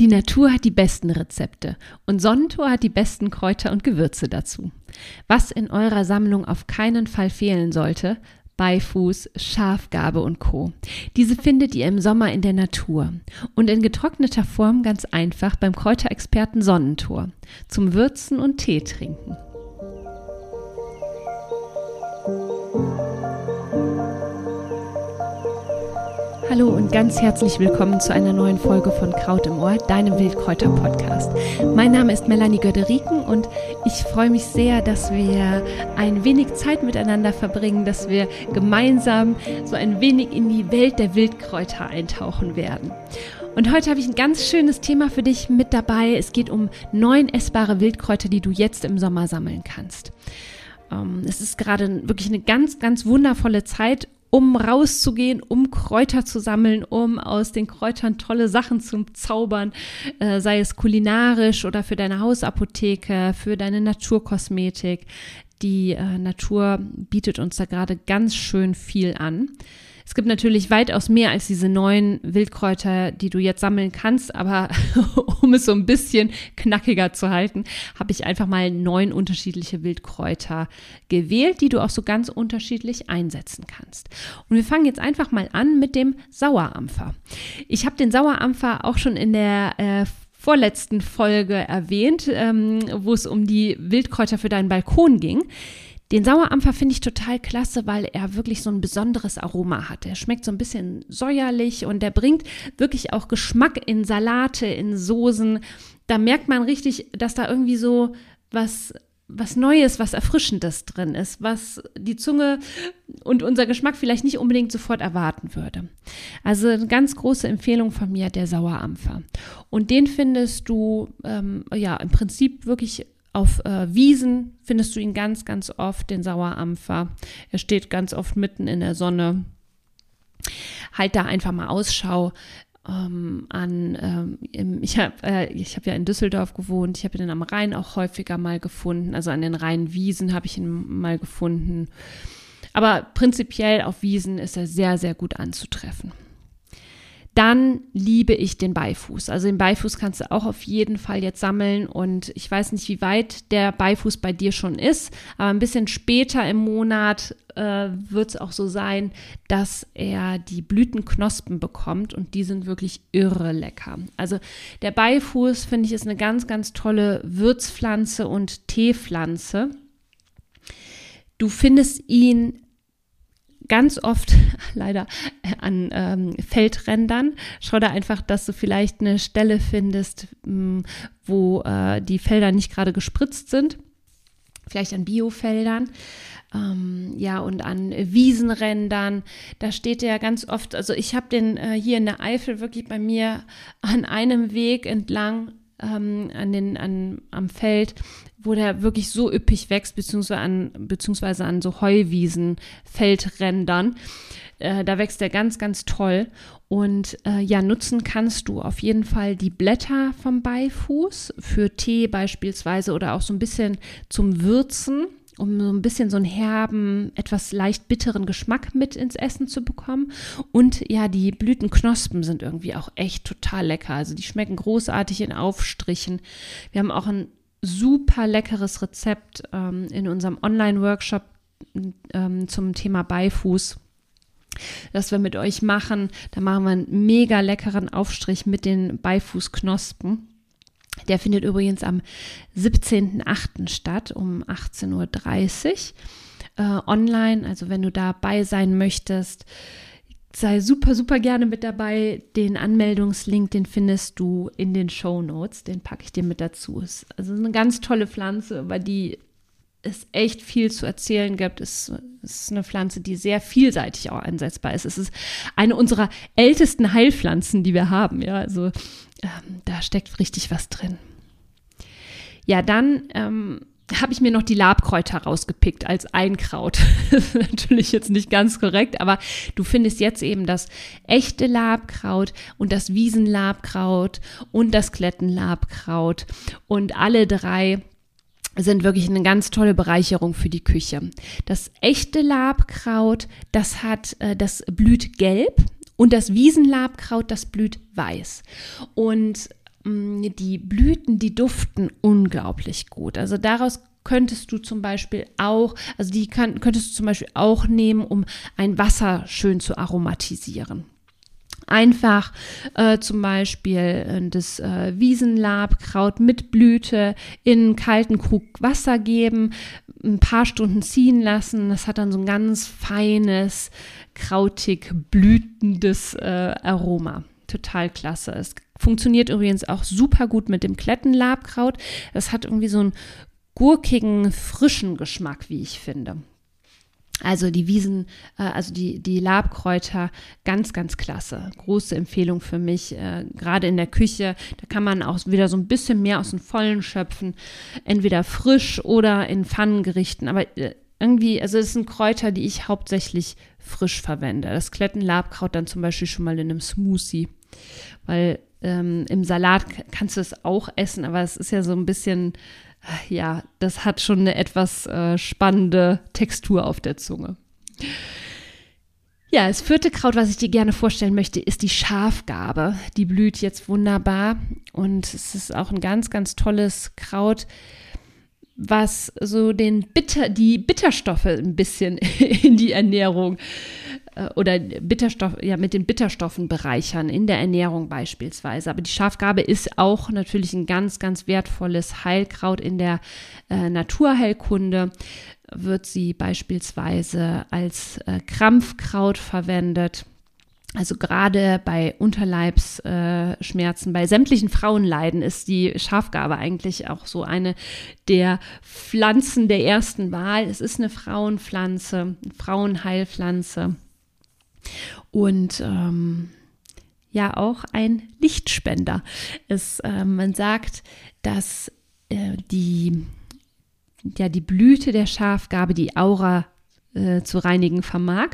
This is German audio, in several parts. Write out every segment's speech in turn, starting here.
Die Natur hat die besten Rezepte und Sonnentor hat die besten Kräuter und Gewürze dazu. Was in eurer Sammlung auf keinen Fall fehlen sollte, Beifuß, Schafgabe und Co. Diese findet ihr im Sommer in der Natur und in getrockneter Form ganz einfach beim Kräuterexperten Sonnentor zum Würzen und Tee trinken. Hallo und ganz herzlich willkommen zu einer neuen Folge von Kraut im Ohr, deinem Wildkräuter-Podcast. Mein Name ist Melanie Göderiken und ich freue mich sehr, dass wir ein wenig Zeit miteinander verbringen, dass wir gemeinsam so ein wenig in die Welt der Wildkräuter eintauchen werden. Und heute habe ich ein ganz schönes Thema für dich mit dabei. Es geht um neun essbare Wildkräuter, die du jetzt im Sommer sammeln kannst. Ähm, es ist gerade wirklich eine ganz, ganz wundervolle Zeit, um rauszugehen, um Kräuter zu sammeln, um aus den Kräutern tolle Sachen zu zaubern, äh, sei es kulinarisch oder für deine Hausapotheke, für deine Naturkosmetik. Die äh, Natur bietet uns da gerade ganz schön viel an. Es gibt natürlich weitaus mehr als diese neun Wildkräuter, die du jetzt sammeln kannst, aber um es so ein bisschen knackiger zu halten, habe ich einfach mal neun unterschiedliche Wildkräuter gewählt, die du auch so ganz unterschiedlich einsetzen kannst. Und wir fangen jetzt einfach mal an mit dem Sauerampfer. Ich habe den Sauerampfer auch schon in der äh, vorletzten Folge erwähnt, ähm, wo es um die Wildkräuter für deinen Balkon ging. Den Sauerampfer finde ich total klasse, weil er wirklich so ein besonderes Aroma hat. Er schmeckt so ein bisschen säuerlich und der bringt wirklich auch Geschmack in Salate, in Soßen. Da merkt man richtig, dass da irgendwie so was was Neues, was Erfrischendes drin ist, was die Zunge und unser Geschmack vielleicht nicht unbedingt sofort erwarten würde. Also eine ganz große Empfehlung von mir, der Sauerampfer. Und den findest du ähm, ja im Prinzip wirklich auf äh, Wiesen findest du ihn ganz, ganz oft, den Sauerampfer. Er steht ganz oft mitten in der Sonne. Halt da einfach mal Ausschau ähm, an. Ähm, ich habe äh, hab ja in Düsseldorf gewohnt. Ich habe ihn am Rhein auch häufiger mal gefunden. Also an den Rheinwiesen habe ich ihn mal gefunden. Aber prinzipiell auf Wiesen ist er sehr, sehr gut anzutreffen dann liebe ich den Beifuß. Also den Beifuß kannst du auch auf jeden Fall jetzt sammeln und ich weiß nicht, wie weit der Beifuß bei dir schon ist, aber ein bisschen später im Monat äh, wird es auch so sein, dass er die Blütenknospen bekommt und die sind wirklich irre lecker. Also der Beifuß finde ich ist eine ganz, ganz tolle Würzpflanze und Teepflanze. Du findest ihn ganz oft leider äh, an ähm, Feldrändern. Schau da einfach, dass du vielleicht eine Stelle findest, mh, wo äh, die Felder nicht gerade gespritzt sind. Vielleicht an Biofeldern. Ähm, ja, und an Wiesenrändern. Da steht der ganz oft, also ich habe den äh, hier in der Eifel wirklich bei mir an einem Weg entlang ähm, an den, an, am Feld, wo der wirklich so üppig wächst, beziehungsweise an, beziehungsweise an so Heuwiesen, Feldrändern. Äh, da wächst der ganz, ganz toll. Und äh, ja, nutzen kannst du auf jeden Fall die Blätter vom Beifuß für Tee beispielsweise oder auch so ein bisschen zum Würzen um so ein bisschen so einen herben, etwas leicht bitteren Geschmack mit ins Essen zu bekommen. Und ja, die Blütenknospen sind irgendwie auch echt total lecker. Also die schmecken großartig in Aufstrichen. Wir haben auch ein super leckeres Rezept ähm, in unserem Online-Workshop ähm, zum Thema Beifuß das wir mit euch machen. Da machen wir einen mega leckeren Aufstrich mit den Beifußknospen. Der findet übrigens am 17.08. statt um 18.30 Uhr äh, online. Also wenn du dabei sein möchtest, sei super, super gerne mit dabei. Den Anmeldungslink, den findest du in den Show Notes. Den packe ich dir mit dazu. Ist also eine ganz tolle Pflanze, über die es echt viel zu erzählen gibt. Es ist eine Pflanze, die sehr vielseitig auch einsetzbar ist. Es ist eine unserer ältesten Heilpflanzen, die wir haben. Ja, also ähm, da steckt richtig was drin. Ja, dann ähm, habe ich mir noch die Labkräuter rausgepickt als Einkraut. natürlich jetzt nicht ganz korrekt, aber du findest jetzt eben das echte Labkraut und das Wiesenlabkraut und das Klettenlabkraut und alle drei sind wirklich eine ganz tolle Bereicherung für die Küche. Das echte Labkraut, das hat, äh, das blüht gelb und das Wiesenlabkraut, das blüht weiß. Und mm, die Blüten, die duften unglaublich gut. Also daraus könntest du zum Beispiel auch, also die könntest du zum Beispiel auch nehmen, um ein Wasser schön zu aromatisieren. Einfach äh, zum Beispiel äh, das äh, Wiesenlabkraut mit Blüte in einen kalten Krug Wasser geben, ein paar Stunden ziehen lassen. Das hat dann so ein ganz feines, krautig blütendes äh, Aroma. Total klasse. Es funktioniert übrigens auch super gut mit dem Klettenlabkraut. Das hat irgendwie so einen gurkigen, frischen Geschmack, wie ich finde. Also die Wiesen, äh, also die, die Labkräuter, ganz, ganz klasse. Große Empfehlung für mich, äh, gerade in der Küche. Da kann man auch wieder so ein bisschen mehr aus dem Vollen schöpfen. Entweder frisch oder in Pfannengerichten. Aber äh, irgendwie, also es sind Kräuter, die ich hauptsächlich frisch verwende. Das Klettenlabkraut dann zum Beispiel schon mal in einem Smoothie. Weil ähm, im Salat kannst du es auch essen, aber es ist ja so ein bisschen ja, das hat schon eine etwas äh, spannende Textur auf der Zunge. Ja, das vierte Kraut, was ich dir gerne vorstellen möchte, ist die Schafgabe. Die blüht jetzt wunderbar und es ist auch ein ganz, ganz tolles Kraut, was so den Bitter, die Bitterstoffe ein bisschen in die Ernährung äh, oder Bitterstoff, ja, mit den Bitterstoffen bereichern, in der Ernährung beispielsweise. Aber die Schafgabe ist auch natürlich ein ganz, ganz wertvolles Heilkraut in der äh, Naturheilkunde. Wird sie beispielsweise als äh, Krampfkraut verwendet. Also gerade bei Unterleibsschmerzen, äh, bei sämtlichen Frauenleiden ist die Schafgabe eigentlich auch so eine der Pflanzen der ersten Wahl. Es ist eine Frauenpflanze, eine Frauenheilpflanze und ähm, ja auch ein Lichtspender. Es, äh, man sagt, dass äh, die, ja, die Blüte der Schafgabe die Aura äh, zu reinigen vermag.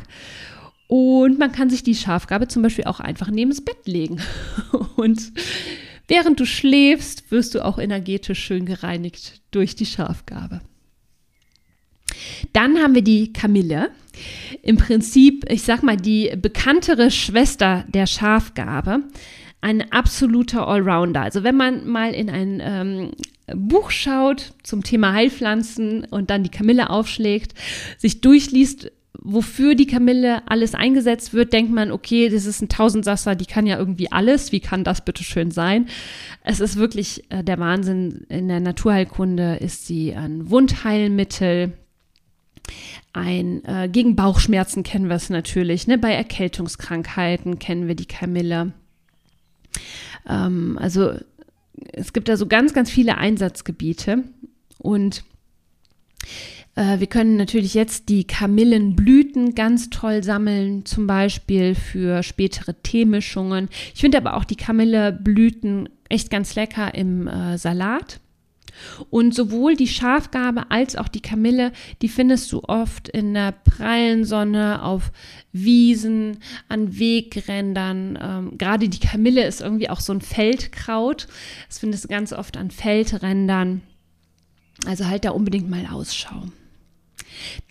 Und man kann sich die Schafgabe zum Beispiel auch einfach neben das Bett legen. Und während du schläfst, wirst du auch energetisch schön gereinigt durch die Schafgabe. Dann haben wir die Kamille. Im Prinzip, ich sag mal, die bekanntere Schwester der Schafgabe. Ein absoluter Allrounder. Also wenn man mal in ein ähm, Buch schaut zum Thema Heilpflanzen und dann die Kamille aufschlägt, sich durchliest, wofür die Kamille alles eingesetzt wird, denkt man, okay, das ist ein Tausendsasser, die kann ja irgendwie alles. Wie kann das bitte schön sein? Es ist wirklich äh, der Wahnsinn. In der Naturheilkunde ist sie ein Wundheilmittel, ein äh, gegen Bauchschmerzen kennen wir es natürlich. Ne? Bei Erkältungskrankheiten kennen wir die Kamille. Ähm, also es gibt da so ganz, ganz viele Einsatzgebiete und äh, wir können natürlich jetzt die Kamillenblüten ganz toll sammeln, zum Beispiel für spätere Teemischungen. Ich finde aber auch die Kamilleblüten echt ganz lecker im äh, Salat. Und sowohl die Schafgabe als auch die Kamille, die findest du oft in der prallen Sonne, auf Wiesen, an Wegrändern. Ähm, Gerade die Kamille ist irgendwie auch so ein Feldkraut. Das findest du ganz oft an Feldrändern. Also halt da unbedingt mal Ausschau.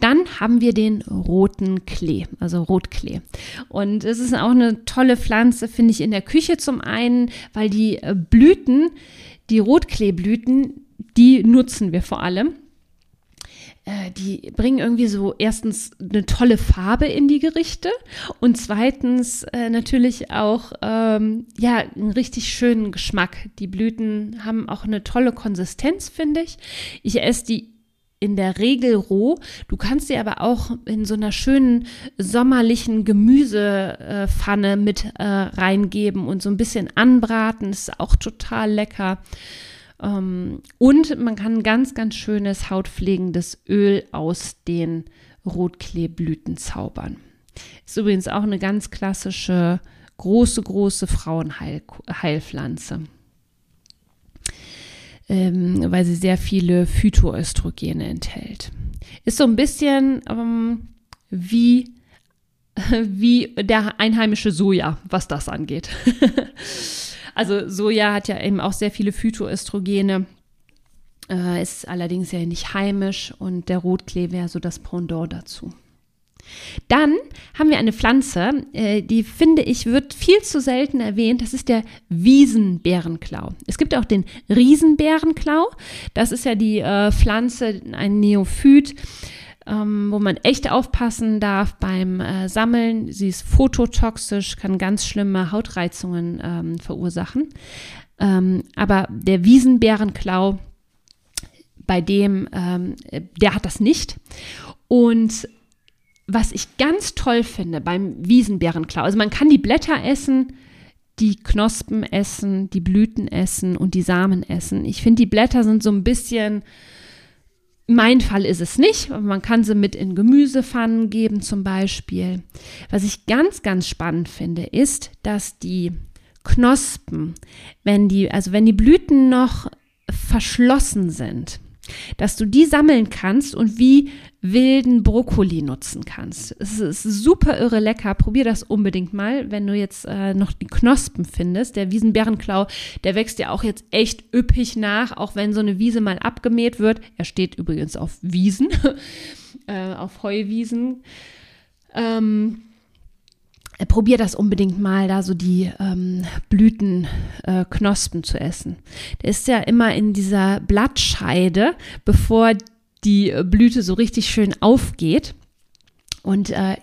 Dann haben wir den roten Klee, also Rotklee. Und es ist auch eine tolle Pflanze, finde ich, in der Küche zum einen, weil die äh, Blüten, die Rotkleeblüten, die nutzen wir vor allem. Äh, die bringen irgendwie so erstens eine tolle Farbe in die Gerichte und zweitens äh, natürlich auch ähm, ja einen richtig schönen Geschmack. Die Blüten haben auch eine tolle Konsistenz, finde ich. Ich esse die in der Regel roh. Du kannst sie aber auch in so einer schönen sommerlichen Gemüsepfanne mit äh, reingeben und so ein bisschen anbraten. Das ist auch total lecker. Ähm, und man kann ganz, ganz schönes hautpflegendes Öl aus den Rotkleeblüten zaubern. Ist übrigens auch eine ganz klassische, große, große Frauenheilpflanze. Ähm, weil sie sehr viele Phytoöstrogene enthält. Ist so ein bisschen ähm, wie, wie der einheimische Soja, was das angeht. Also Soja hat ja eben auch sehr viele Phytoöstrogene, äh, ist allerdings ja nicht heimisch und der Rotklee wäre so das Pendant dazu. Dann haben wir eine Pflanze, äh, die finde ich wird viel zu selten erwähnt. Das ist der Wiesenbärenklau. Es gibt auch den Riesenbärenklau. Das ist ja die äh, Pflanze, ein Neophyt, ähm, wo man echt aufpassen darf beim äh, Sammeln. Sie ist phototoxisch, kann ganz schlimme Hautreizungen ähm, verursachen. Ähm, aber der Wiesenbärenklau, bei dem, ähm, der hat das nicht. Und was ich ganz toll finde beim Wiesenbärenklau, also man kann die Blätter essen, die Knospen essen, die Blüten essen und die Samen essen. Ich finde, die Blätter sind so ein bisschen, mein Fall ist es nicht, man kann sie mit in Gemüsepfannen geben zum Beispiel. Was ich ganz, ganz spannend finde, ist, dass die Knospen, wenn die, also wenn die Blüten noch verschlossen sind, dass du die sammeln kannst und wie wilden Brokkoli nutzen kannst. Es ist super irre lecker. Probier das unbedingt mal, wenn du jetzt äh, noch die Knospen findest. Der Wiesenbärenklau, der wächst ja auch jetzt echt üppig nach, auch wenn so eine Wiese mal abgemäht wird. Er steht übrigens auf Wiesen, äh, auf Heuwiesen. Ähm, äh, probier das unbedingt mal, da so die ähm, Blütenknospen äh, zu essen. Der ist ja immer in dieser Blattscheide, bevor die äh, Blüte so richtig schön aufgeht. Und äh,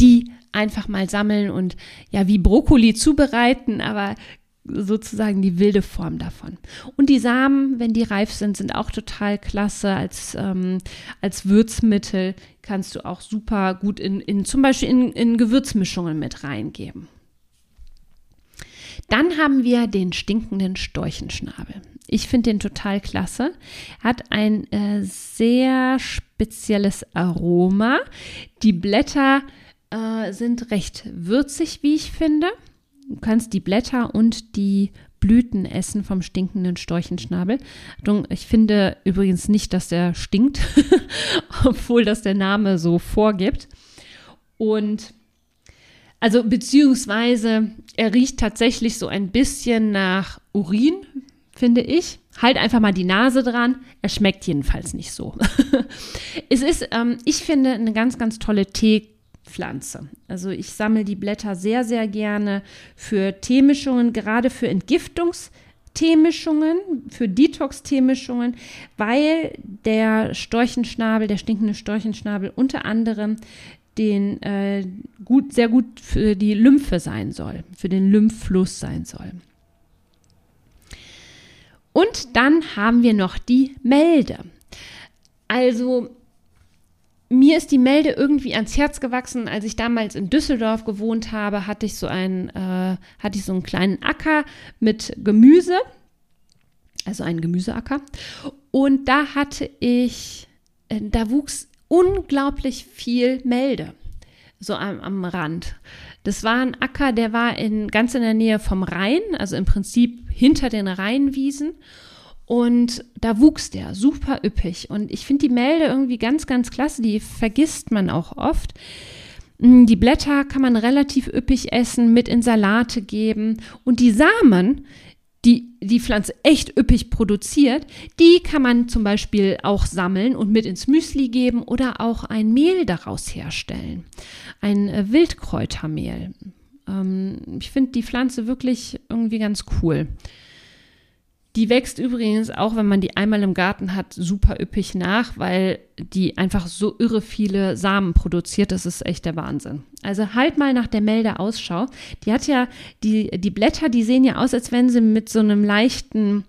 die einfach mal sammeln und ja, wie Brokkoli zubereiten, aber sozusagen die wilde Form davon. Und die Samen, wenn die reif sind, sind auch total klasse als, ähm, als Würzmittel. Kannst du auch super gut in, in zum Beispiel in, in Gewürzmischungen mit reingeben. Dann haben wir den stinkenden Storchenschnabel. Ich finde den total klasse. Hat ein äh, sehr spezielles Aroma. Die Blätter äh, sind recht würzig, wie ich finde. Du kannst die Blätter und die Blüten essen vom stinkenden Storchenschnabel. Ich finde übrigens nicht, dass der stinkt, obwohl das der Name so vorgibt. Und also beziehungsweise er riecht tatsächlich so ein bisschen nach Urin, finde ich. Halt einfach mal die Nase dran. Er schmeckt jedenfalls nicht so. es ist, ähm, ich finde, eine ganz, ganz tolle Tee. Pflanze. Also ich sammle die Blätter sehr, sehr gerne für Teemischungen, gerade für Entgiftungsteemischungen, für Detox-Teemischungen, weil der Storchenschnabel, der stinkende Storchenschnabel unter anderem den äh, gut, sehr gut für die Lymphe sein soll, für den Lymphfluss sein soll. Und dann haben wir noch die Melde. Also mir ist die Melde irgendwie ans Herz gewachsen. Als ich damals in Düsseldorf gewohnt habe, hatte ich so einen, äh, hatte ich so einen kleinen Acker mit Gemüse, also einen Gemüseacker. Und da hatte ich, äh, da wuchs unglaublich viel Melde, so am, am Rand. Das war ein Acker, der war in, ganz in der Nähe vom Rhein, also im Prinzip hinter den Rheinwiesen. Und da wuchs der super üppig. Und ich finde die Melde irgendwie ganz, ganz klasse. Die vergisst man auch oft. Mm, die Blätter kann man relativ üppig essen, mit in Salate geben. Und die Samen, die die Pflanze echt üppig produziert, die kann man zum Beispiel auch sammeln und mit ins Müsli geben oder auch ein Mehl daraus herstellen. Ein äh, Wildkräutermehl. Ähm, ich finde die Pflanze wirklich irgendwie ganz cool. Die wächst übrigens auch, wenn man die einmal im Garten hat, super üppig nach, weil die einfach so irre viele Samen produziert. Das ist echt der Wahnsinn. Also halt mal nach der Melde Ausschau. Die hat ja, die, die Blätter, die sehen ja aus, als wenn sie mit so einem leichten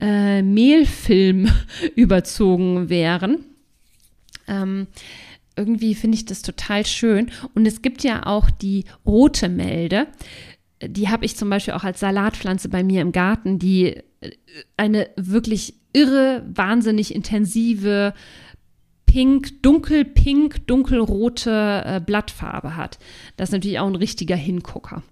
äh, Mehlfilm überzogen wären. Ähm, irgendwie finde ich das total schön. Und es gibt ja auch die rote Melde. Die habe ich zum Beispiel auch als Salatpflanze bei mir im Garten. Die eine wirklich irre, wahnsinnig intensive pink, dunkelpink, dunkelrote äh, Blattfarbe hat. Das ist natürlich auch ein richtiger Hingucker.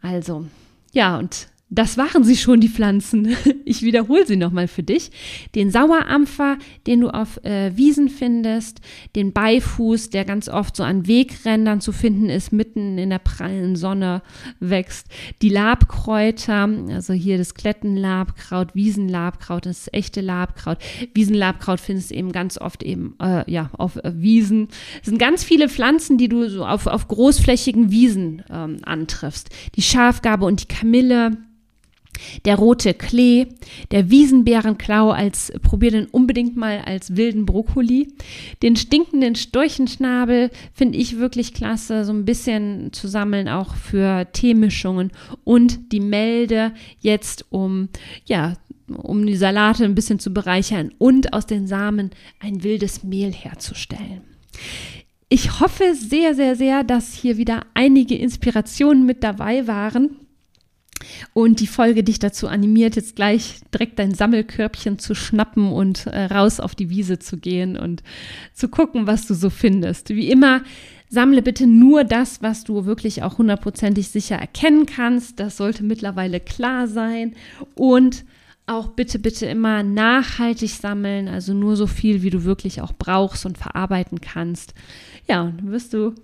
Also, ja, und das waren sie schon, die Pflanzen. Ich wiederhole sie nochmal für dich. Den Sauerampfer, den du auf äh, Wiesen findest, den Beifuß, der ganz oft so an Wegrändern zu finden ist, mitten in der prallen Sonne wächst. Die Labkräuter, also hier das Klettenlabkraut, Wiesenlabkraut, das echte Labkraut. Wiesenlabkraut findest du eben ganz oft eben äh, ja, auf äh, Wiesen. Es sind ganz viele Pflanzen, die du so auf, auf großflächigen Wiesen ähm, antriffst. Die Schafgabe und die Kamille der rote Klee, der Wiesenbärenklau als, probier den unbedingt mal als wilden Brokkoli. Den stinkenden Storchenschnabel finde ich wirklich klasse, so ein bisschen zu sammeln, auch für Teemischungen. Und die Melde jetzt, um, ja, um die Salate ein bisschen zu bereichern und aus den Samen ein wildes Mehl herzustellen. Ich hoffe sehr, sehr, sehr, dass hier wieder einige Inspirationen mit dabei waren und die Folge dich dazu animiert, jetzt gleich direkt dein Sammelkörbchen zu schnappen und äh, raus auf die Wiese zu gehen und zu gucken, was du so findest. Wie immer, sammle bitte nur das, was du wirklich auch hundertprozentig sicher erkennen kannst. Das sollte mittlerweile klar sein. Und auch bitte, bitte immer nachhaltig sammeln, also nur so viel, wie du wirklich auch brauchst und verarbeiten kannst. Ja, und dann wirst du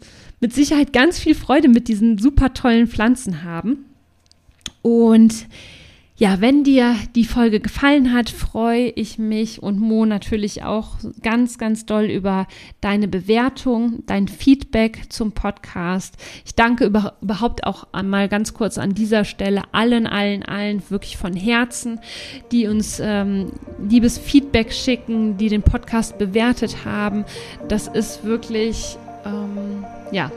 mit Sicherheit ganz viel Freude mit diesen super tollen Pflanzen haben. Und ja, wenn dir die Folge gefallen hat, freue ich mich und Mo natürlich auch ganz, ganz doll über deine Bewertung, dein Feedback zum Podcast. Ich danke über, überhaupt auch einmal ganz kurz an dieser Stelle allen, allen, allen wirklich von Herzen, die uns ähm, liebes Feedback schicken, die den Podcast bewertet haben. Das ist wirklich, ähm, ja,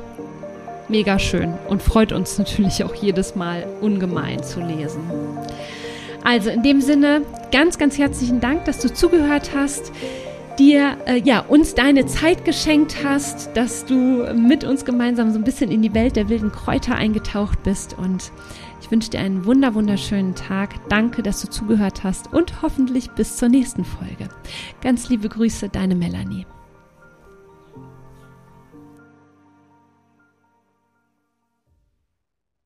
mega schön und freut uns natürlich auch jedes Mal ungemein zu lesen. Also in dem Sinne, ganz, ganz herzlichen Dank, dass du zugehört hast, dir äh, ja uns deine Zeit geschenkt hast, dass du mit uns gemeinsam so ein bisschen in die Welt der wilden Kräuter eingetaucht bist und ich wünsche dir einen wunder wunderschönen Tag. Danke, dass du zugehört hast und hoffentlich bis zur nächsten Folge. Ganz liebe Grüße, deine Melanie.